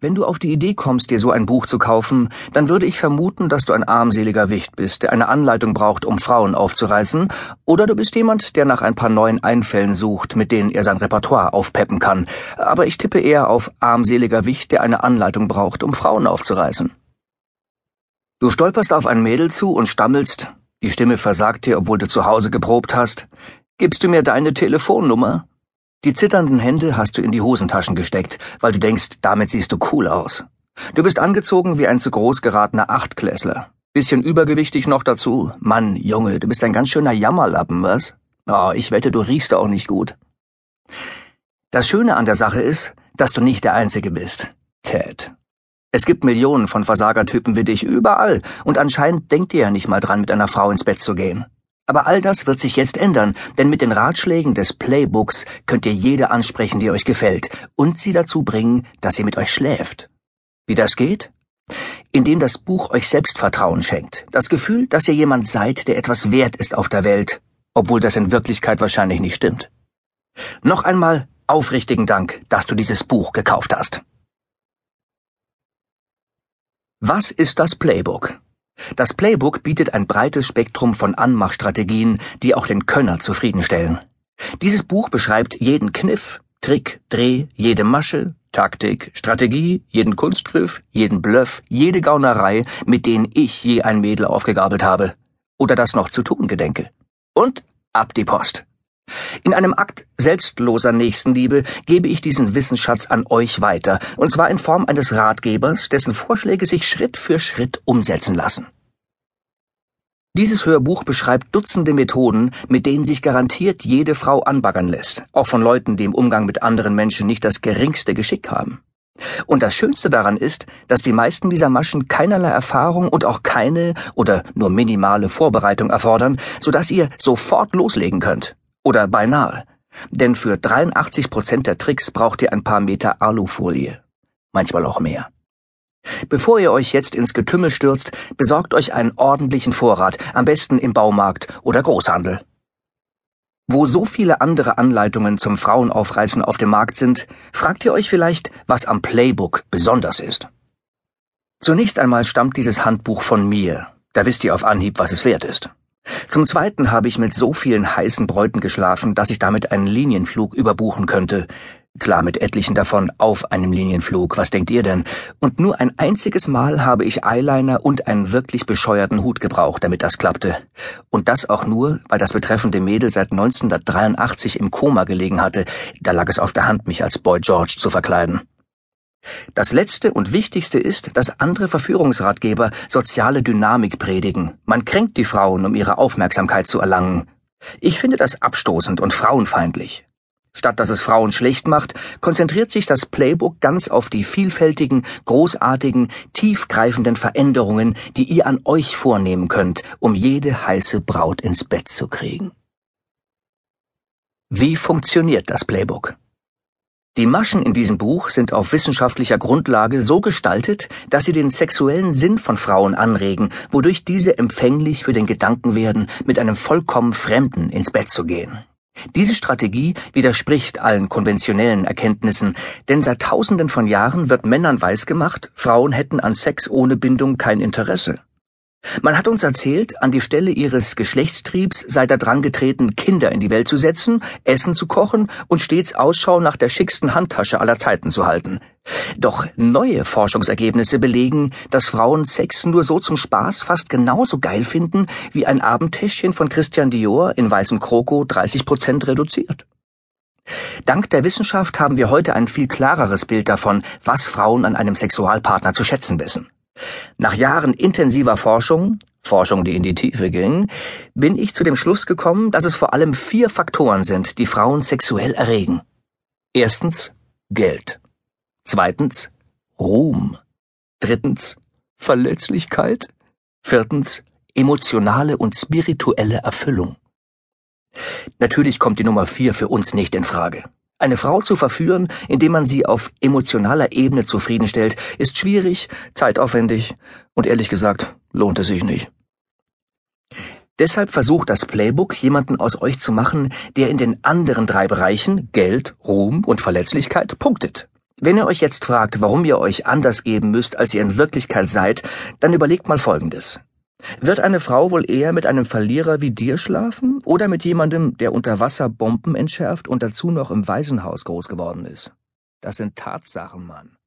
Wenn du auf die Idee kommst, dir so ein Buch zu kaufen, dann würde ich vermuten, dass du ein armseliger Wicht bist, der eine Anleitung braucht, um Frauen aufzureißen, oder du bist jemand, der nach ein paar neuen Einfällen sucht, mit denen er sein Repertoire aufpeppen kann. Aber ich tippe eher auf armseliger Wicht, der eine Anleitung braucht, um Frauen aufzureißen. Du stolperst auf ein Mädel zu und stammelst, die Stimme versagt dir, obwohl du zu Hause geprobt hast. Gibst du mir deine Telefonnummer? Die zitternden Hände hast du in die Hosentaschen gesteckt, weil du denkst, damit siehst du cool aus. Du bist angezogen wie ein zu groß geratener Achtklässler. Bisschen übergewichtig noch dazu. Mann, Junge, du bist ein ganz schöner Jammerlappen, was? Oh, ich wette, du riechst auch nicht gut. Das Schöne an der Sache ist, dass du nicht der Einzige bist. Ted. Es gibt Millionen von Versagertypen wie dich überall, und anscheinend denkt ihr ja nicht mal dran, mit einer Frau ins Bett zu gehen. Aber all das wird sich jetzt ändern, denn mit den Ratschlägen des Playbooks könnt ihr jede ansprechen, die euch gefällt, und sie dazu bringen, dass sie mit euch schläft. Wie das geht? Indem das Buch euch Selbstvertrauen schenkt, das Gefühl, dass ihr jemand seid, der etwas wert ist auf der Welt, obwohl das in Wirklichkeit wahrscheinlich nicht stimmt. Noch einmal aufrichtigen Dank, dass du dieses Buch gekauft hast. Was ist das Playbook? Das Playbook bietet ein breites Spektrum von Anmachstrategien, die auch den Könner zufriedenstellen. Dieses Buch beschreibt jeden Kniff, Trick, Dreh, jede Masche, Taktik, Strategie, jeden Kunstgriff, jeden Bluff, jede Gaunerei, mit denen ich je ein Mädel aufgegabelt habe. Oder das noch zu tun gedenke. Und ab die Post. In einem Akt selbstloser Nächstenliebe gebe ich diesen Wissensschatz an euch weiter, und zwar in Form eines Ratgebers, dessen Vorschläge sich Schritt für Schritt umsetzen lassen. Dieses Hörbuch beschreibt Dutzende Methoden, mit denen sich garantiert jede Frau anbaggern lässt, auch von Leuten, die im Umgang mit anderen Menschen nicht das geringste Geschick haben. Und das Schönste daran ist, dass die meisten dieser Maschen keinerlei Erfahrung und auch keine oder nur minimale Vorbereitung erfordern, sodass ihr sofort loslegen könnt. Oder beinahe. Denn für 83 Prozent der Tricks braucht ihr ein paar Meter Alufolie. Manchmal auch mehr. Bevor ihr euch jetzt ins Getümmel stürzt, besorgt euch einen ordentlichen Vorrat, am besten im Baumarkt oder Großhandel. Wo so viele andere Anleitungen zum Frauenaufreißen auf dem Markt sind, fragt ihr euch vielleicht, was am Playbook besonders ist. Zunächst einmal stammt dieses Handbuch von mir. Da wisst ihr auf Anhieb, was es wert ist. Zum Zweiten habe ich mit so vielen heißen Bräuten geschlafen, dass ich damit einen Linienflug überbuchen könnte. Klar, mit etlichen davon auf einem Linienflug, was denkt ihr denn? Und nur ein einziges Mal habe ich Eyeliner und einen wirklich bescheuerten Hut gebraucht, damit das klappte. Und das auch nur, weil das betreffende Mädel seit 1983 im Koma gelegen hatte. Da lag es auf der Hand, mich als Boy George zu verkleiden. Das letzte und wichtigste ist, dass andere Verführungsratgeber soziale Dynamik predigen. Man kränkt die Frauen, um ihre Aufmerksamkeit zu erlangen. Ich finde das abstoßend und frauenfeindlich. Statt dass es Frauen schlecht macht, konzentriert sich das Playbook ganz auf die vielfältigen, großartigen, tiefgreifenden Veränderungen, die ihr an euch vornehmen könnt, um jede heiße Braut ins Bett zu kriegen. Wie funktioniert das Playbook? Die Maschen in diesem Buch sind auf wissenschaftlicher Grundlage so gestaltet, dass sie den sexuellen Sinn von Frauen anregen, wodurch diese empfänglich für den Gedanken werden, mit einem vollkommen Fremden ins Bett zu gehen. Diese Strategie widerspricht allen konventionellen Erkenntnissen, denn seit Tausenden von Jahren wird Männern weisgemacht, Frauen hätten an Sex ohne Bindung kein Interesse. Man hat uns erzählt, an die Stelle ihres Geschlechtstriebs sei da dran getreten, Kinder in die Welt zu setzen, Essen zu kochen und stets Ausschau nach der schicksten Handtasche aller Zeiten zu halten. Doch neue Forschungsergebnisse belegen, dass Frauen Sex nur so zum Spaß fast genauso geil finden, wie ein Abendtäschchen von Christian Dior in weißem Kroko 30 Prozent reduziert. Dank der Wissenschaft haben wir heute ein viel klareres Bild davon, was Frauen an einem Sexualpartner zu schätzen wissen. Nach Jahren intensiver Forschung, Forschung, die in die Tiefe ging, bin ich zu dem Schluss gekommen, dass es vor allem vier Faktoren sind, die Frauen sexuell erregen. Erstens Geld. Zweitens Ruhm. Drittens Verletzlichkeit. Viertens emotionale und spirituelle Erfüllung. Natürlich kommt die Nummer vier für uns nicht in Frage. Eine Frau zu verführen, indem man sie auf emotionaler Ebene zufriedenstellt, ist schwierig, zeitaufwendig und ehrlich gesagt lohnt es sich nicht. Deshalb versucht das Playbook, jemanden aus euch zu machen, der in den anderen drei Bereichen Geld, Ruhm und Verletzlichkeit punktet. Wenn ihr euch jetzt fragt, warum ihr euch anders geben müsst, als ihr in Wirklichkeit seid, dann überlegt mal Folgendes. Wird eine Frau wohl eher mit einem Verlierer wie dir schlafen oder mit jemandem, der unter Wasser Bomben entschärft und dazu noch im Waisenhaus groß geworden ist? Das sind Tatsachen, Mann.